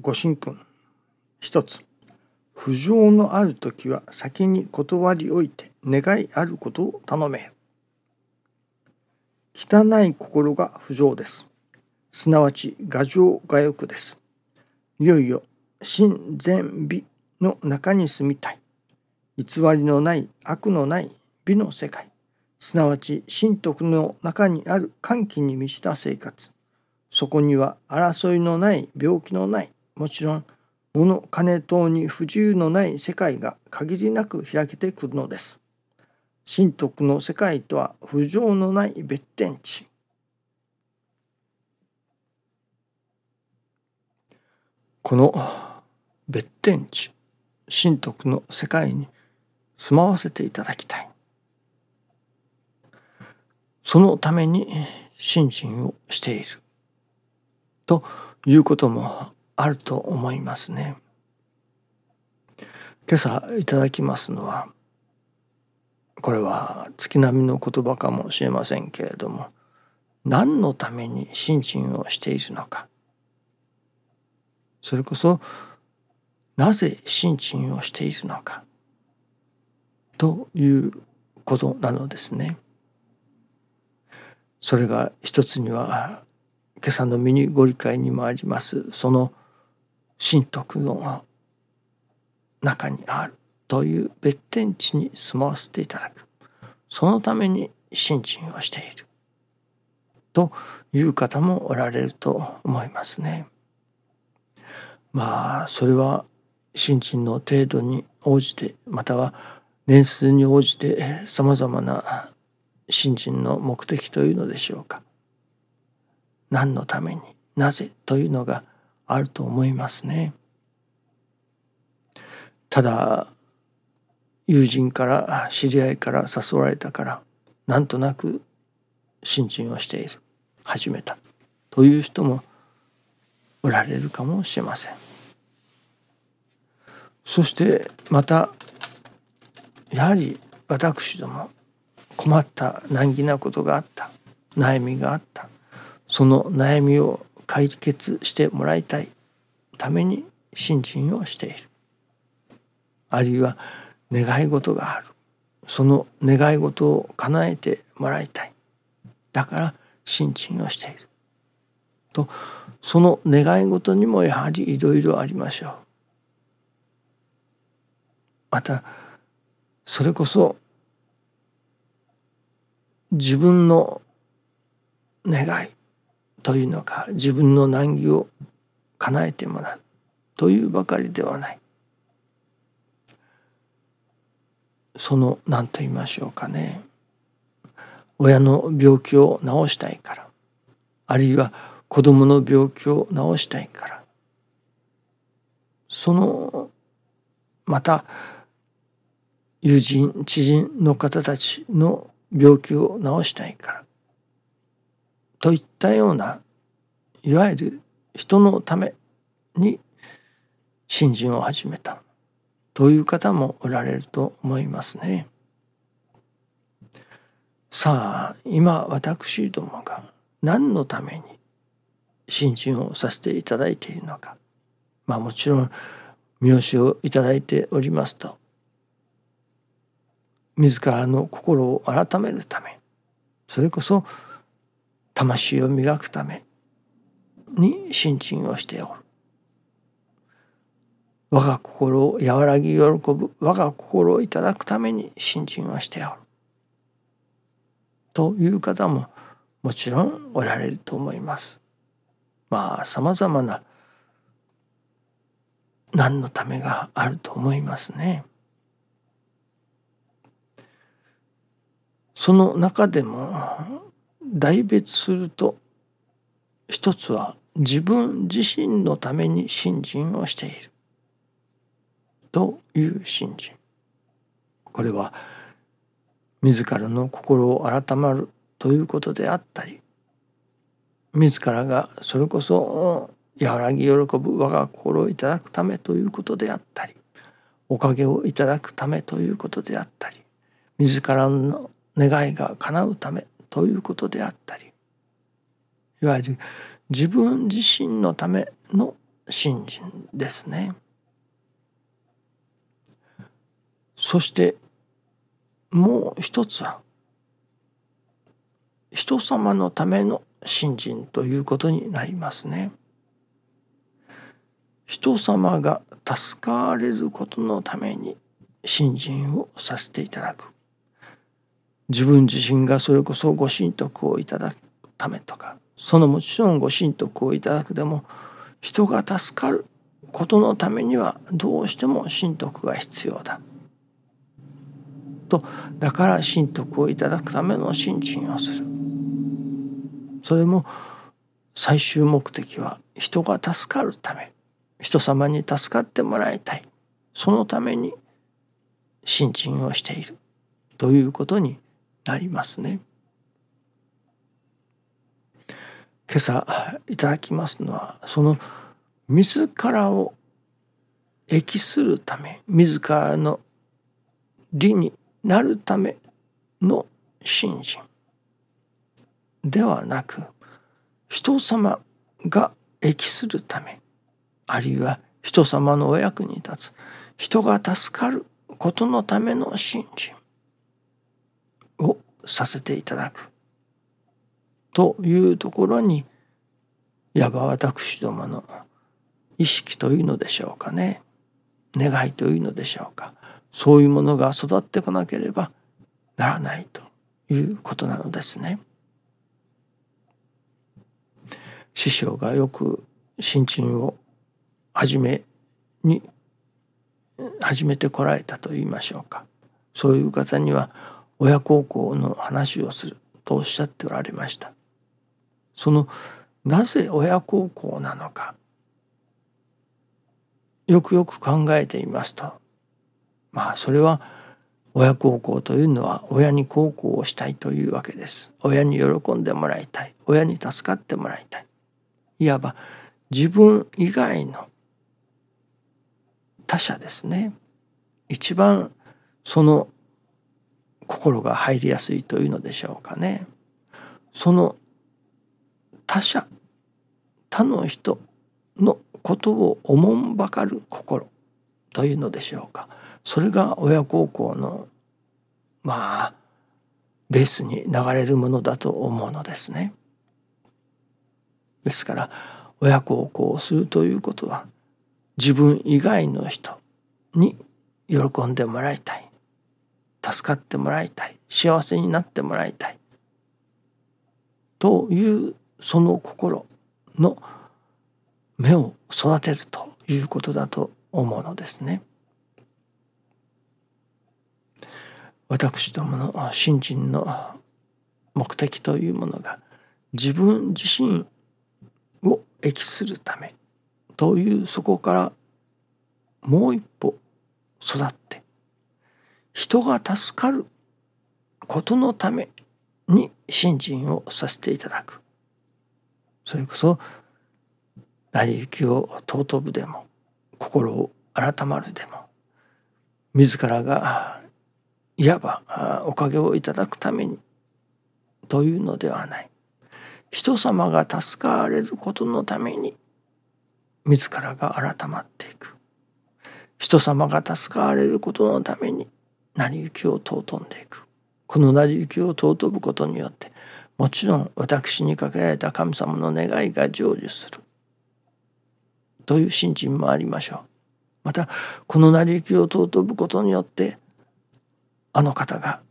ご神君一つ。不条のある時は先に断りおいて願いあることを頼め。汚い心が不条です。すなわち牙城が欲です。いよいよ真善美の中に住みたい。偽りのない悪のない美の世界。すなわち神徳の中にある歓喜に満ちた生活。そこには争いのない病気のないもちろん物金等に不自由のない世界が限りなく開けてくるのです。神徳の世界とは不条のない別天地。この別天地神徳の世界に住まわせていただきたい。そのために信心をしているということもあると思いますね。今朝いただきますのはこれは月並みの言葉かもしれませんけれども何のために信心をしているのかそれこそなぜ信心をしているのかということなのですね。それが一つには今朝の身にご理解にもありますその神徳の中にあるという別天地に住まわせていただくそのために信心をしているという方もおられると思いますね。まあそれは信心の程度に応じてまたは年数に応じてさまざまな信心の目的というのでしょうか。何のためになぜというのがあると思いますね。ただ友人から知り合いから誘われたからなんとなく信心をしている始めたという人もおられるかもしれません。そしてまたやはり私ども困った難儀なことがあった悩みがあったその悩みを解決してもらいたいために信心をしている。あるいは願い事がある。その願い事を叶えてもらいたい。だから信心をしている。とその願い事にもやはりいろいろありましょう。またそれこそ自分の願いというのか自分の難儀を叶えてもらうというばかりではない。その何と言いましょうかね。親の病気を治したいからあるいは子供の病気を治したいからそのまた友人知人の方たちの病気を治したいからといったようないわゆる人のために信心を始めたという方もおられると思いますね。さあ今私どもが何のために信心をさせていただいているのか。まあもちろん見教をいただいておりますと。自らの心を改めるため。それこそ魂を磨くために信心をしておる我が心を和らぎ喜ぶ我が心をいただくために信心をしておるという方ももちろんおられると思います。まあさまざまな何のためがあると思いますね。その中でも代別すると一つは自分自身のために信心をしている。という信心。これは自らの心を改まるということであったり自らがそれこそ和らぎ喜ぶ我が心をいただくためということであったりおかげをいただくためということであったり自らの願いが叶うためということであったりいわゆる自分自身のための信心ですね。そしてもう一つは人様のための信心ということになりますね。人様が助かれることのために信心をさせていただく自分自身がそれこそご神徳をいただくためとかそのもちろんご神徳をいただくでも人が助かることのためにはどうしても神徳が必要だ。とだから神徳をいただくための信心をする。それも最終目的は人が助かるため人様に助かってもらいたいそのために信心をしているということになりますね。今朝いただきますのはその自らを益するため自らの利になるための信心ではなく人様が益するためあるいは人様のお役に立つ人が助かることのための信心させていただく。というところにいわば私どもの意識というのでしょうかね。願いというのでしょうか。そういうものが育ってこなければならないということなのですね。師匠がよく新陳を始めに始めてこられたと言いましょうか。そういう方には親孝行の話をするとおっしゃっておられました。そのなぜ親孝行なのかよくよく考えていますとまあそれは親孝行というのは親に孝行をしたいというわけです。親に喜んでもらいたい。親に助かってもらいたい。いわば自分以外の他者ですね。一番その心が入りやすいというのでしょうかね。その他者他の人のことをおもんばかる心というのでしょうか。それが親孝行のまあベースに流れるものだと思うのですね。ですから親孝行をするということは自分以外の人に喜んでもらいたい。助かってもらいたい幸せになってもらいたいというその心の芽を育てるということだと思うのですね。私どもの信心の目的というものが自分自身を益するためというそこからもう一歩育って人が助かることのために信心をさせていただく。それこそ成り行きを尊ぶでも心を改まるでも自らがいわばおかげをいただくためにというのではない。人様が助かれることのために自らが改まっていく。人様が助かれることのために成り行きを尊んでいく。この成り行きを尊ぶことによってもちろん私にかけられた神様の願いが成就する。という信心もありましょう。またこの成り行きを尊ぶことによってあの方が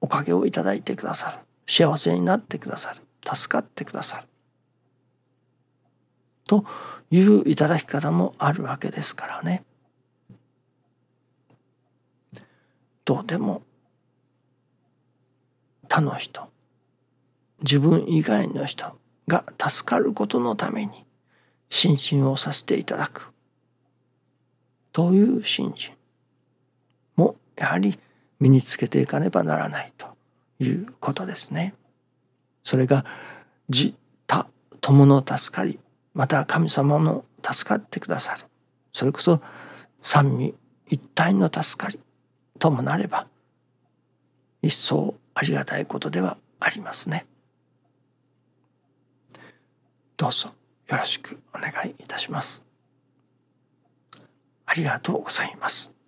おかげをいただいてくださる。幸せになってくださる。助かってくださる。といういただき方もあるわけですからね。どうでも他の人自分以外の人が助かることのために信心をさせていただくという信心もやはり身につけていかねばならないということですね。それが自他友の助かりまた神様の助かってくださるそれこそ三位一体の助かりともなれば一層ありがたいことではありますね。どうぞよろしくお願いいたします。ありがとうございます。